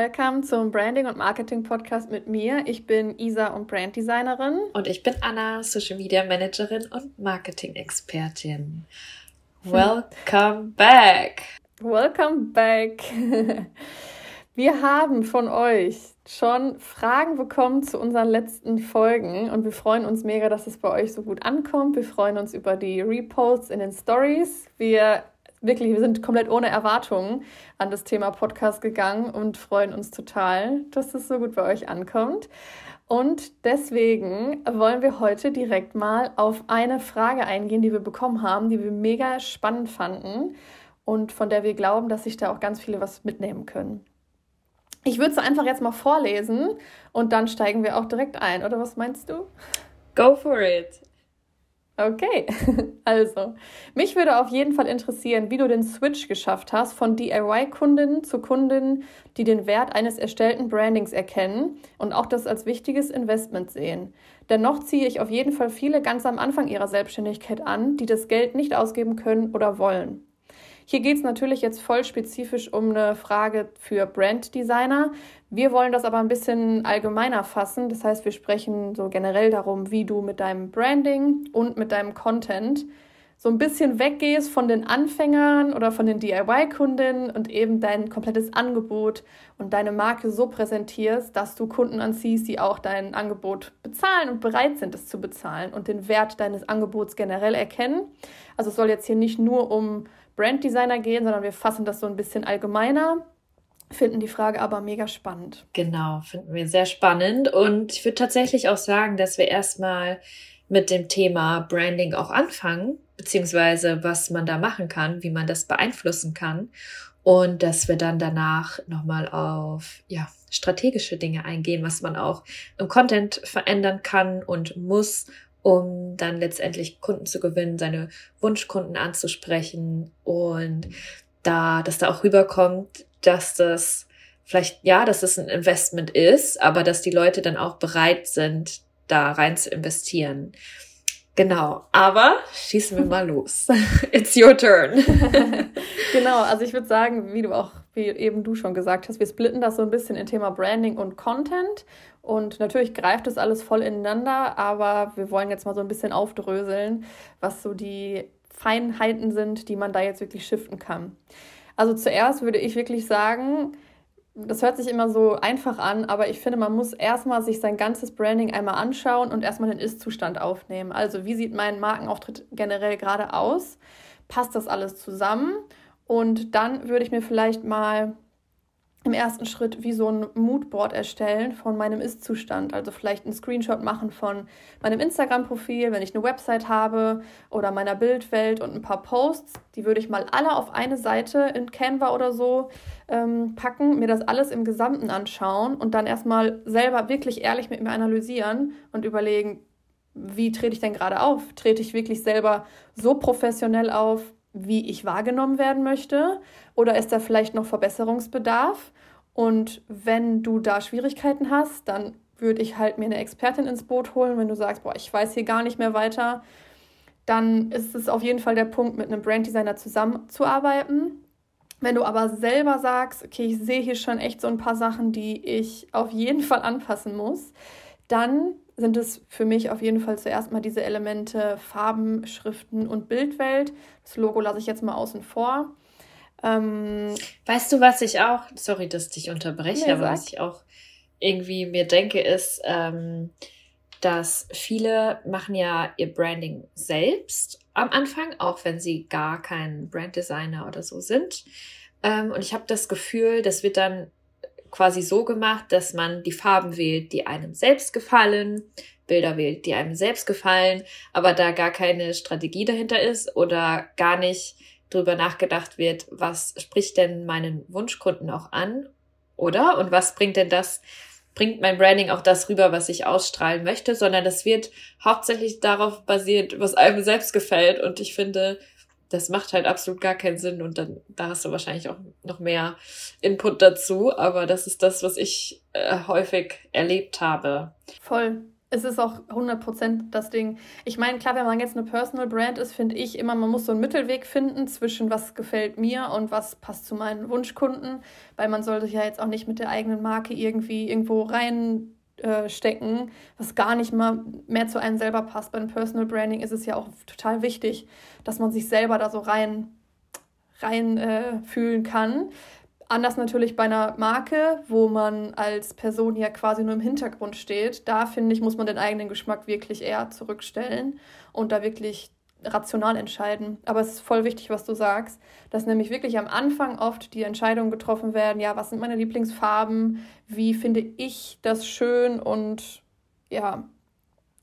welcome zum Branding und Marketing Podcast mit mir. Ich bin Isa und Branddesignerin. Und ich bin Anna, Social Media Managerin und Marketing Expertin. Welcome back! Welcome back! Wir haben von euch schon Fragen bekommen zu unseren letzten Folgen und wir freuen uns mega, dass es bei euch so gut ankommt. Wir freuen uns über die Reposts in den Stories. Wir wirklich, wir sind komplett ohne Erwartungen an das Thema Podcast gegangen und freuen uns total, dass es so gut bei euch ankommt. Und deswegen wollen wir heute direkt mal auf eine Frage eingehen, die wir bekommen haben, die wir mega spannend fanden und von der wir glauben, dass sich da auch ganz viele was mitnehmen können. Ich würde es einfach jetzt mal vorlesen und dann steigen wir auch direkt ein, oder was meinst du? Go for it. Okay, also, mich würde auf jeden Fall interessieren, wie du den Switch geschafft hast von DIY-Kundinnen zu Kundinnen, die den Wert eines erstellten Brandings erkennen und auch das als wichtiges Investment sehen. Dennoch ziehe ich auf jeden Fall viele ganz am Anfang ihrer Selbstständigkeit an, die das Geld nicht ausgeben können oder wollen. Hier geht es natürlich jetzt voll spezifisch um eine Frage für Branddesigner. Wir wollen das aber ein bisschen allgemeiner fassen. Das heißt, wir sprechen so generell darum, wie du mit deinem Branding und mit deinem Content so ein bisschen weggehst von den Anfängern oder von den DIY-Kundinnen und eben dein komplettes Angebot und deine Marke so präsentierst, dass du Kunden anziehst, die auch dein Angebot bezahlen und bereit sind, es zu bezahlen und den Wert deines Angebots generell erkennen. Also es soll jetzt hier nicht nur um Branddesigner gehen, sondern wir fassen das so ein bisschen allgemeiner. Finden die Frage aber mega spannend. Genau, finden wir sehr spannend. Und ich würde tatsächlich auch sagen, dass wir erstmal mit dem Thema Branding auch anfangen, beziehungsweise was man da machen kann, wie man das beeinflussen kann. Und dass wir dann danach nochmal auf ja, strategische Dinge eingehen, was man auch im Content verändern kann und muss, um dann letztendlich Kunden zu gewinnen, seine Wunschkunden anzusprechen und da, dass da auch rüberkommt, dass das vielleicht, ja, dass es das ein Investment ist, aber dass die Leute dann auch bereit sind, da rein zu investieren. Genau, aber schießen wir mal los. It's your turn. genau, also ich würde sagen, wie du auch, wie eben du schon gesagt hast, wir splitten das so ein bisschen in Thema Branding und Content. Und natürlich greift das alles voll ineinander, aber wir wollen jetzt mal so ein bisschen aufdröseln, was so die Feinheiten sind, die man da jetzt wirklich shiften kann. Also zuerst würde ich wirklich sagen, das hört sich immer so einfach an, aber ich finde, man muss erstmal sich sein ganzes Branding einmal anschauen und erstmal den Ist-Zustand aufnehmen. Also, wie sieht mein Markenauftritt generell gerade aus? Passt das alles zusammen? Und dann würde ich mir vielleicht mal im ersten Schritt wie so ein Moodboard erstellen von meinem Ist-Zustand. Also vielleicht einen Screenshot machen von meinem Instagram-Profil, wenn ich eine Website habe oder meiner Bildwelt und ein paar Posts. Die würde ich mal alle auf eine Seite in Canva oder so ähm, packen, mir das alles im Gesamten anschauen und dann erstmal selber wirklich ehrlich mit mir analysieren und überlegen, wie trete ich denn gerade auf? Trete ich wirklich selber so professionell auf, wie ich wahrgenommen werden möchte? Oder ist da vielleicht noch Verbesserungsbedarf? Und wenn du da Schwierigkeiten hast, dann würde ich halt mir eine Expertin ins Boot holen. Wenn du sagst, boah, ich weiß hier gar nicht mehr weiter, dann ist es auf jeden Fall der Punkt, mit einem Branddesigner zusammenzuarbeiten. Wenn du aber selber sagst, okay, ich sehe hier schon echt so ein paar Sachen, die ich auf jeden Fall anpassen muss, dann sind es für mich auf jeden Fall zuerst mal diese Elemente Farben, Schriften und Bildwelt. Das Logo lasse ich jetzt mal außen vor. Ähm, weißt du, was ich auch, sorry, dass ich dich unterbreche, nee, aber was ich auch irgendwie mir denke, ist, ähm, dass viele machen ja ihr Branding selbst am Anfang, auch wenn sie gar kein Branddesigner oder so sind. Ähm, und ich habe das Gefühl, das wird dann quasi so gemacht, dass man die Farben wählt, die einem selbst gefallen, Bilder wählt, die einem selbst gefallen, aber da gar keine Strategie dahinter ist oder gar nicht drüber nachgedacht wird, was spricht denn meinen Wunschkunden auch an, oder? Und was bringt denn das, bringt mein Branding auch das rüber, was ich ausstrahlen möchte, sondern das wird hauptsächlich darauf basiert, was einem selbst gefällt. Und ich finde, das macht halt absolut gar keinen Sinn und dann da hast du wahrscheinlich auch noch mehr Input dazu, aber das ist das, was ich äh, häufig erlebt habe. Voll. es ist auch 100% das Ding. Ich meine, klar, wenn man jetzt eine Personal Brand ist, finde ich immer, man muss so einen Mittelweg finden zwischen was gefällt mir und was passt zu meinen Wunschkunden, weil man sollte ja jetzt auch nicht mit der eigenen Marke irgendwie irgendwo reinstecken, äh, was gar nicht mal mehr zu einem selber passt. Beim Personal Branding ist es ja auch total wichtig, dass man sich selber da so rein rein äh, fühlen kann. Anders natürlich bei einer Marke, wo man als Person ja quasi nur im Hintergrund steht. Da finde ich, muss man den eigenen Geschmack wirklich eher zurückstellen und da wirklich rational entscheiden. Aber es ist voll wichtig, was du sagst, dass nämlich wirklich am Anfang oft die Entscheidungen getroffen werden, ja, was sind meine Lieblingsfarben, wie finde ich das schön und ja,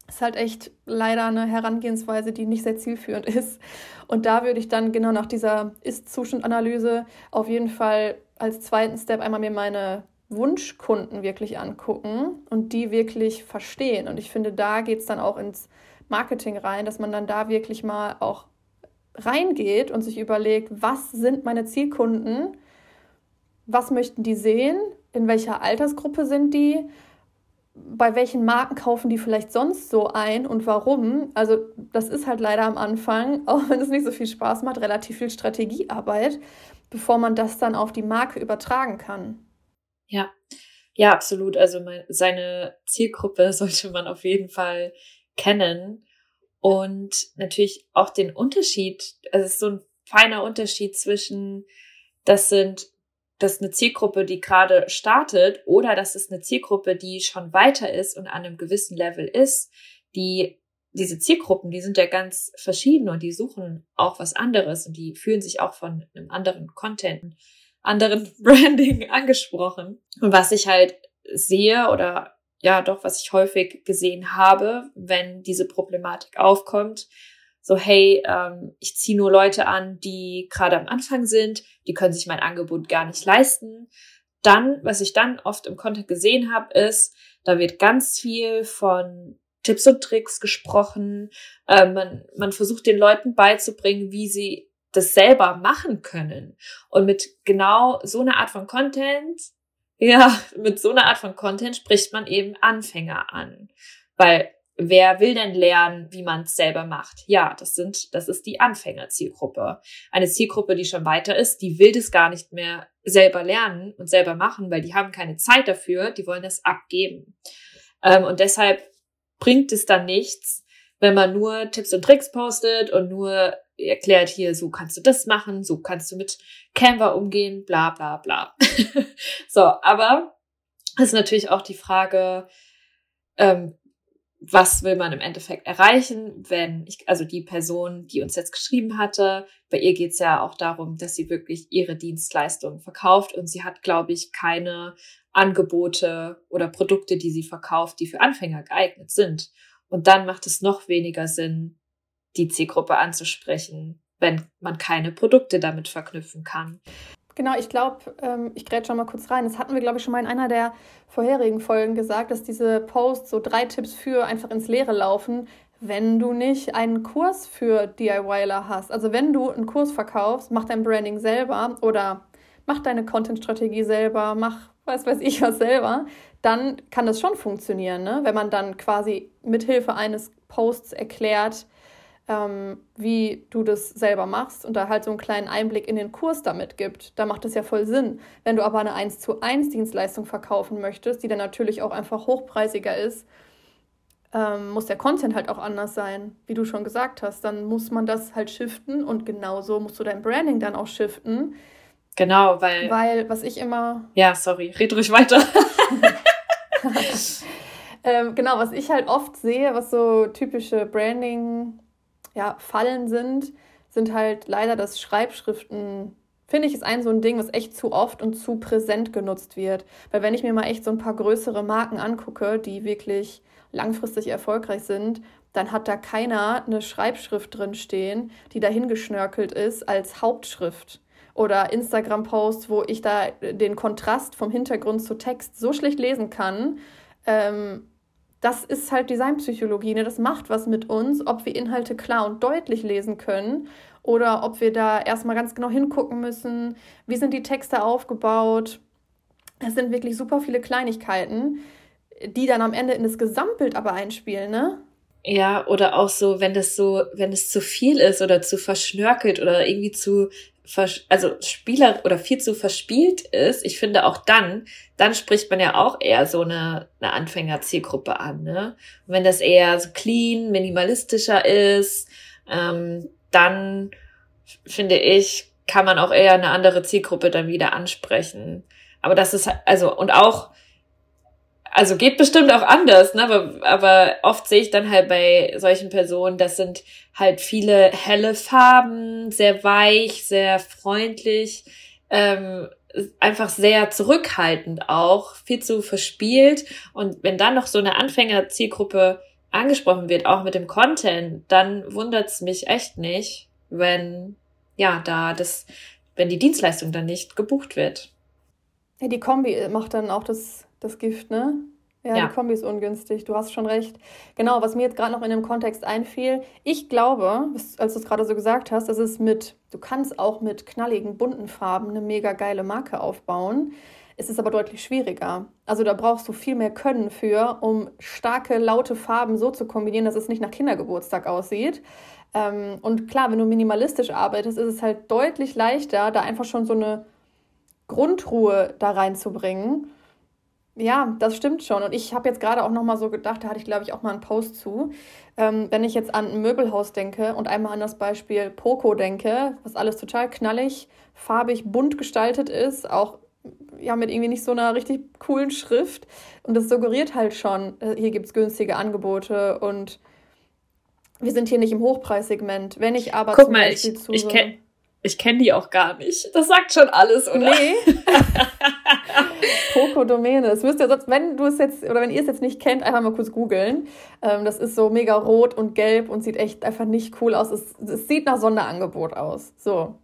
ist halt echt leider eine Herangehensweise, die nicht sehr zielführend ist. Und da würde ich dann genau nach dieser Ist-Zustand-Analyse auf jeden Fall als zweiten Step einmal mir meine Wunschkunden wirklich angucken und die wirklich verstehen. Und ich finde, da geht es dann auch ins Marketing rein, dass man dann da wirklich mal auch reingeht und sich überlegt, was sind meine Zielkunden, was möchten die sehen, in welcher Altersgruppe sind die, bei welchen Marken kaufen die vielleicht sonst so ein und warum? Also das ist halt leider am Anfang, auch wenn es nicht so viel Spaß macht, relativ viel Strategiearbeit, bevor man das dann auf die Marke übertragen kann. Ja, ja, absolut. Also seine Zielgruppe sollte man auf jeden Fall kennen und natürlich auch den Unterschied. Also es ist so ein feiner Unterschied zwischen, das sind das ist eine Zielgruppe, die gerade startet oder das ist eine Zielgruppe, die schon weiter ist und an einem gewissen Level ist, die diese Zielgruppen, die sind ja ganz verschieden und die suchen auch was anderes und die fühlen sich auch von einem anderen Content, anderen Branding angesprochen. Und was ich halt sehe oder ja doch, was ich häufig gesehen habe, wenn diese Problematik aufkommt, so hey, ähm, ich ziehe nur Leute an, die gerade am Anfang sind, die können sich mein Angebot gar nicht leisten. Dann, was ich dann oft im Content gesehen habe, ist, da wird ganz viel von Tipps und Tricks gesprochen. Äh, man, man versucht den Leuten beizubringen, wie sie das selber machen können. Und mit genau so einer Art von Content, ja, mit so einer Art von Content spricht man eben Anfänger an. Weil Wer will denn lernen, wie man es selber macht? Ja, das sind, das ist die Anfängerzielgruppe. Eine Zielgruppe, die schon weiter ist, die will das gar nicht mehr selber lernen und selber machen, weil die haben keine Zeit dafür, die wollen das abgeben. Ähm, und deshalb bringt es dann nichts, wenn man nur Tipps und Tricks postet und nur erklärt hier, so kannst du das machen, so kannst du mit Canva umgehen, bla bla bla. so, aber es ist natürlich auch die Frage, ähm, was will man im Endeffekt erreichen, wenn ich, also die Person, die uns jetzt geschrieben hatte, bei ihr geht es ja auch darum, dass sie wirklich ihre Dienstleistungen verkauft und sie hat, glaube ich, keine Angebote oder Produkte, die sie verkauft, die für Anfänger geeignet sind. Und dann macht es noch weniger Sinn, die Zielgruppe anzusprechen, wenn man keine Produkte damit verknüpfen kann. Genau, ich glaube, ähm, ich grätsche schon mal kurz rein. Das hatten wir, glaube ich, schon mal in einer der vorherigen Folgen gesagt, dass diese Posts so drei Tipps für einfach ins Leere laufen, wenn du nicht einen Kurs für DIYler hast. Also wenn du einen Kurs verkaufst, mach dein Branding selber oder mach deine Content-Strategie selber, mach was weiß ich was selber, dann kann das schon funktionieren, ne? wenn man dann quasi mithilfe eines Posts erklärt, ähm, wie du das selber machst und da halt so einen kleinen Einblick in den Kurs damit gibt. Da macht es ja voll Sinn. Wenn du aber eine 1 zu 1 Dienstleistung verkaufen möchtest, die dann natürlich auch einfach hochpreisiger ist, ähm, muss der Content halt auch anders sein, wie du schon gesagt hast. Dann muss man das halt shiften und genauso musst du dein Branding dann auch shiften. Genau, weil. Weil, was ich immer. Ja, sorry, red ruhig weiter. ähm, genau, was ich halt oft sehe, was so typische Branding- ja, Fallen sind, sind halt leider, dass Schreibschriften, finde ich, ist ein so ein Ding, was echt zu oft und zu präsent genutzt wird. Weil wenn ich mir mal echt so ein paar größere Marken angucke, die wirklich langfristig erfolgreich sind, dann hat da keiner eine Schreibschrift drin stehen, die dahin geschnörkelt ist als Hauptschrift. Oder Instagram-Posts, wo ich da den Kontrast vom Hintergrund zu Text so schlecht lesen kann, ähm, das ist halt Designpsychologie. Ne? Das macht was mit uns, ob wir Inhalte klar und deutlich lesen können oder ob wir da erstmal ganz genau hingucken müssen, wie sind die Texte aufgebaut. Es sind wirklich super viele Kleinigkeiten. die dann am Ende in das Gesamtbild aber einspielen, ne? Ja, oder auch so, wenn das so, wenn es zu viel ist oder zu verschnörkelt oder irgendwie zu, also Spieler oder viel zu verspielt ist, ich finde auch dann, dann spricht man ja auch eher so eine, eine Anfängerzielgruppe an, ne? Und wenn das eher so clean, minimalistischer ist, ähm, dann finde ich, kann man auch eher eine andere Zielgruppe dann wieder ansprechen. Aber das ist, also, und auch, also geht bestimmt auch anders, ne? aber, aber oft sehe ich dann halt bei solchen Personen, das sind halt viele helle Farben, sehr weich, sehr freundlich, ähm, einfach sehr zurückhaltend auch, viel zu verspielt. Und wenn dann noch so eine Anfängerzielgruppe angesprochen wird, auch mit dem Content, dann wundert's mich echt nicht, wenn ja da das, wenn die Dienstleistung dann nicht gebucht wird. Ja, die Kombi macht dann auch das, das Gift, ne? Ja, ja, die Kombi ist ungünstig, du hast schon recht. Genau, was mir jetzt gerade noch in dem Kontext einfiel, ich glaube, als du es gerade so gesagt hast, dass es mit, du kannst auch mit knalligen, bunten Farben eine mega geile Marke aufbauen. Es ist aber deutlich schwieriger. Also da brauchst du viel mehr Können für, um starke, laute Farben so zu kombinieren, dass es nicht nach Kindergeburtstag aussieht. Ähm, und klar, wenn du minimalistisch arbeitest, ist es halt deutlich leichter, da einfach schon so eine Grundruhe da reinzubringen. Ja, das stimmt schon. Und ich habe jetzt gerade auch noch mal so gedacht, da hatte ich glaube ich auch mal einen Post zu. Ähm, wenn ich jetzt an ein Möbelhaus denke und einmal an das Beispiel Poco denke, was alles total knallig, farbig, bunt gestaltet ist, auch ja mit irgendwie nicht so einer richtig coolen Schrift. Und das suggeriert halt schon, äh, hier gibt es günstige Angebote und wir sind hier nicht im Hochpreissegment. Wenn ich aber Guck zum mal, Beispiel ich, zu ich, kenn, ich kenne die auch gar nicht. Das sagt schon alles, oder? Nee. Poco Domäne. Das müsst ihr sonst, wenn du es jetzt, oder wenn ihr es jetzt nicht kennt, einfach mal kurz googeln. Ähm, das ist so mega rot und gelb und sieht echt einfach nicht cool aus. Es, es sieht nach Sonderangebot aus. So.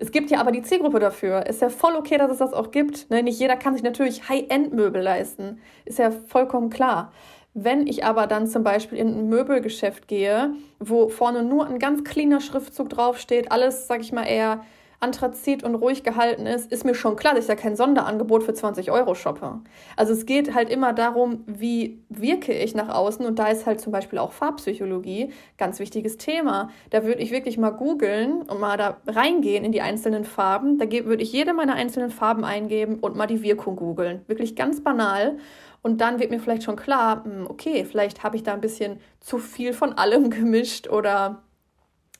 Es gibt ja aber die Zielgruppe dafür. Ist ja voll okay, dass es das auch gibt. Ne? Nicht jeder kann sich natürlich High-End-Möbel leisten. Ist ja vollkommen klar. Wenn ich aber dann zum Beispiel in ein Möbelgeschäft gehe, wo vorne nur ein ganz cleaner Schriftzug draufsteht, alles, sag ich mal, eher Anthrazit und ruhig gehalten ist, ist mir schon klar, dass ich da kein Sonderangebot für 20 Euro shoppe. Also es geht halt immer darum, wie wirke ich nach außen und da ist halt zum Beispiel auch Farbpsychologie ganz wichtiges Thema. Da würde ich wirklich mal googeln und mal da reingehen in die einzelnen Farben. Da würde ich jede meiner einzelnen Farben eingeben und mal die Wirkung googeln. Wirklich ganz banal. Und dann wird mir vielleicht schon klar, hm, okay, vielleicht habe ich da ein bisschen zu viel von allem gemischt oder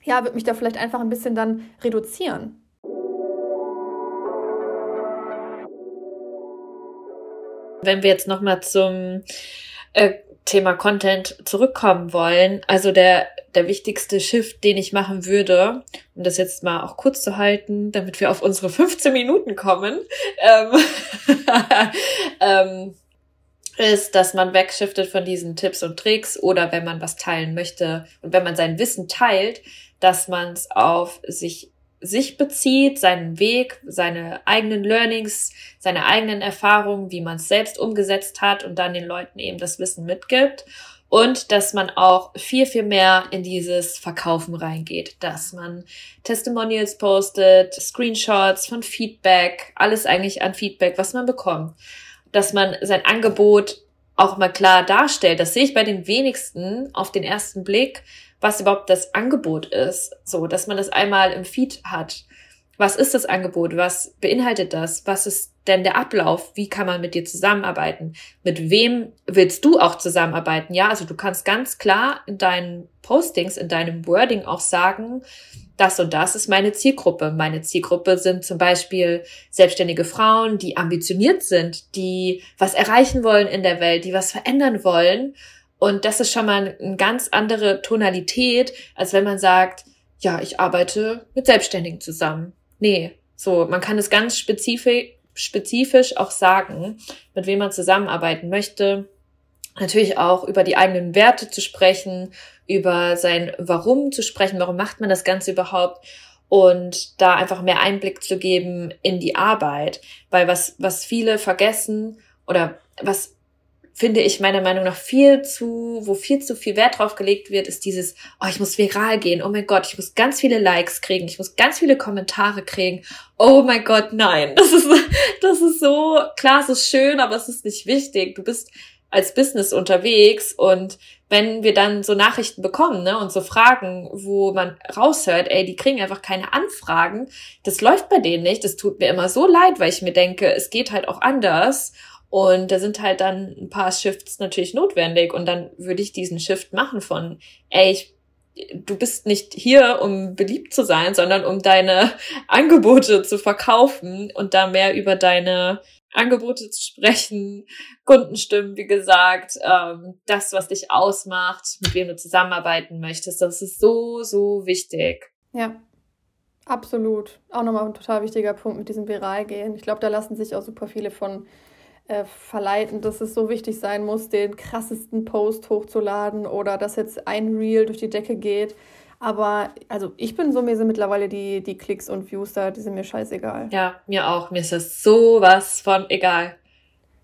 ja, wird mich da vielleicht einfach ein bisschen dann reduzieren. Wenn wir jetzt nochmal zum äh, Thema Content zurückkommen wollen, also der, der wichtigste Shift, den ich machen würde, um das jetzt mal auch kurz zu halten, damit wir auf unsere 15 Minuten kommen, ähm, ähm, ist, dass man wegschiftet von diesen Tipps und Tricks oder wenn man was teilen möchte und wenn man sein Wissen teilt, dass man es auf sich sich bezieht, seinen Weg, seine eigenen Learnings, seine eigenen Erfahrungen, wie man es selbst umgesetzt hat und dann den Leuten eben das Wissen mitgibt. Und dass man auch viel, viel mehr in dieses Verkaufen reingeht, dass man Testimonials postet, Screenshots von Feedback, alles eigentlich an Feedback, was man bekommt dass man sein Angebot auch mal klar darstellt. Das sehe ich bei den wenigsten auf den ersten Blick, was überhaupt das Angebot ist. So, dass man das einmal im Feed hat. Was ist das Angebot? Was beinhaltet das? Was ist denn der Ablauf? Wie kann man mit dir zusammenarbeiten? Mit wem willst du auch zusammenarbeiten? Ja, also du kannst ganz klar in deinen Postings, in deinem Wording auch sagen, das und das ist meine Zielgruppe. Meine Zielgruppe sind zum Beispiel selbstständige Frauen, die ambitioniert sind, die was erreichen wollen in der Welt, die was verändern wollen. Und das ist schon mal eine ganz andere Tonalität, als wenn man sagt, ja, ich arbeite mit Selbstständigen zusammen. Nee, so, man kann es ganz spezifisch, spezifisch auch sagen, mit wem man zusammenarbeiten möchte. Natürlich auch über die eigenen Werte zu sprechen, über sein Warum zu sprechen, warum macht man das Ganze überhaupt? Und da einfach mehr Einblick zu geben in die Arbeit, weil was, was viele vergessen oder was finde ich meiner Meinung nach viel zu, wo viel zu viel Wert drauf gelegt wird, ist dieses, oh, ich muss viral gehen, oh mein Gott, ich muss ganz viele Likes kriegen, ich muss ganz viele Kommentare kriegen. Oh mein Gott, nein. Das ist, das ist so, klar, es ist schön, aber es ist nicht wichtig. Du bist als Business unterwegs und wenn wir dann so Nachrichten bekommen, ne, und so Fragen, wo man raushört, ey, die kriegen einfach keine Anfragen, das läuft bei denen nicht, das tut mir immer so leid, weil ich mir denke, es geht halt auch anders und da sind halt dann ein paar Shifts natürlich notwendig und dann würde ich diesen Shift machen von, ey, ich du bist nicht hier, um beliebt zu sein, sondern um deine Angebote zu verkaufen und da mehr über deine Angebote zu sprechen, Kundenstimmen, wie gesagt, ähm, das, was dich ausmacht, mit wem du zusammenarbeiten möchtest, das ist so, so wichtig. Ja, absolut. Auch nochmal ein total wichtiger Punkt mit diesem Viral gehen. Ich glaube, da lassen sich auch super viele von äh, verleiten, dass es so wichtig sein muss, den krassesten Post hochzuladen oder dass jetzt ein Reel durch die Decke geht. Aber also ich bin so, mir sind mittlerweile die, die Klicks und Views da, die sind mir scheißegal. Ja, mir auch. Mir ist das sowas von egal.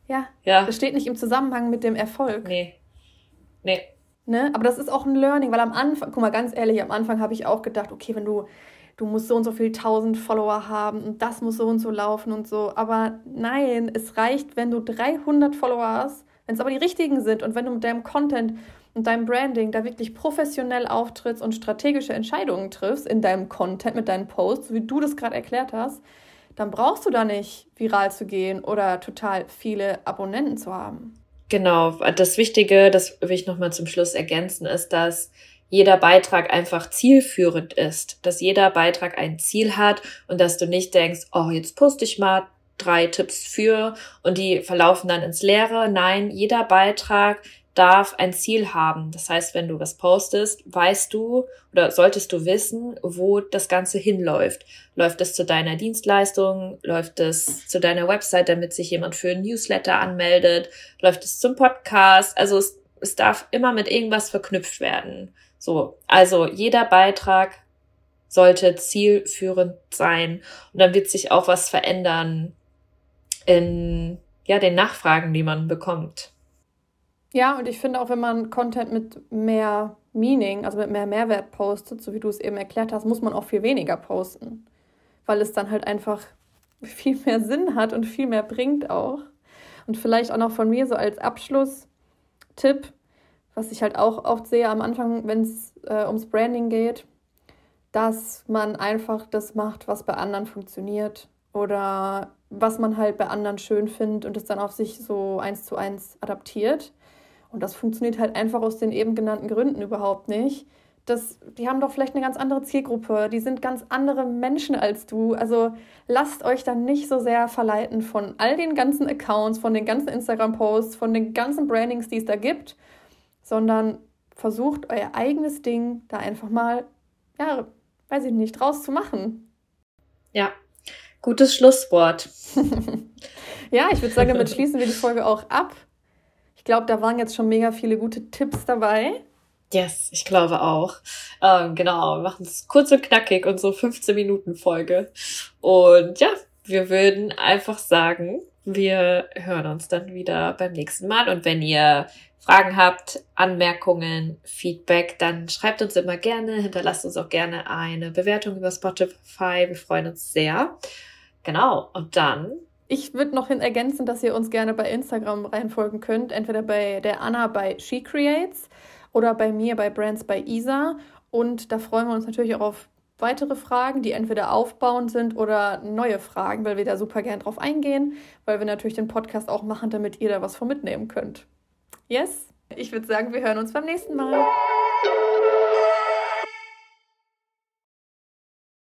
Ja. Ja. Das steht nicht im Zusammenhang mit dem Erfolg. Nee. Nee. Ne? Aber das ist auch ein Learning, weil am Anfang, guck mal, ganz ehrlich, am Anfang habe ich auch gedacht, okay, wenn du, du musst so und so viel tausend Follower haben und das muss so und so laufen und so. Aber nein, es reicht, wenn du 300 Follower hast, wenn es aber die richtigen sind und wenn du mit deinem Content und deinem Branding da wirklich professionell auftrittst und strategische Entscheidungen triffst in deinem Content, mit deinen Posts, wie du das gerade erklärt hast, dann brauchst du da nicht viral zu gehen oder total viele Abonnenten zu haben. Genau, das Wichtige, das will ich nochmal zum Schluss ergänzen, ist, dass jeder Beitrag einfach zielführend ist, dass jeder Beitrag ein Ziel hat und dass du nicht denkst, oh, jetzt poste ich mal drei Tipps für und die verlaufen dann ins Leere. Nein, jeder Beitrag darf ein Ziel haben. Das heißt, wenn du was postest, weißt du oder solltest du wissen, wo das Ganze hinläuft. Läuft es zu deiner Dienstleistung? Läuft es zu deiner Website, damit sich jemand für ein Newsletter anmeldet? Läuft es zum Podcast? Also es, es darf immer mit irgendwas verknüpft werden. So, also jeder Beitrag sollte zielführend sein und dann wird sich auch was verändern in ja den Nachfragen, die man bekommt. Ja, und ich finde auch, wenn man Content mit mehr Meaning, also mit mehr Mehrwert postet, so wie du es eben erklärt hast, muss man auch viel weniger posten, weil es dann halt einfach viel mehr Sinn hat und viel mehr bringt auch. Und vielleicht auch noch von mir so als Abschlusstipp, was ich halt auch oft sehe am Anfang, wenn es äh, ums Branding geht, dass man einfach das macht, was bei anderen funktioniert oder was man halt bei anderen schön findet und es dann auf sich so eins zu eins adaptiert. Und das funktioniert halt einfach aus den eben genannten Gründen überhaupt nicht. Das, die haben doch vielleicht eine ganz andere Zielgruppe, die sind ganz andere Menschen als du. Also lasst euch dann nicht so sehr verleiten von all den ganzen Accounts, von den ganzen Instagram-Posts, von den ganzen Brandings, die es da gibt, sondern versucht euer eigenes Ding da einfach mal, ja, weiß ich nicht, draus zu machen. Ja, gutes Schlusswort. ja, ich würde sagen, damit schließen wir die Folge auch ab. Ich glaube, da waren jetzt schon mega viele gute Tipps dabei. Yes, ich glaube auch. Ähm, genau, wir machen es kurz und knackig und so 15 Minuten Folge. Und ja, wir würden einfach sagen, wir hören uns dann wieder beim nächsten Mal. Und wenn ihr Fragen habt, Anmerkungen, Feedback, dann schreibt uns immer gerne, hinterlasst uns auch gerne eine Bewertung über Spotify. Wir freuen uns sehr. Genau. Und dann ich würde noch hin ergänzen, dass ihr uns gerne bei Instagram reinfolgen könnt. Entweder bei der Anna bei She Creates oder bei mir bei Brands bei Isa. Und da freuen wir uns natürlich auch auf weitere Fragen, die entweder aufbauend sind oder neue Fragen, weil wir da super gern drauf eingehen, weil wir natürlich den Podcast auch machen, damit ihr da was von mitnehmen könnt. Yes? Ich würde sagen, wir hören uns beim nächsten Mal.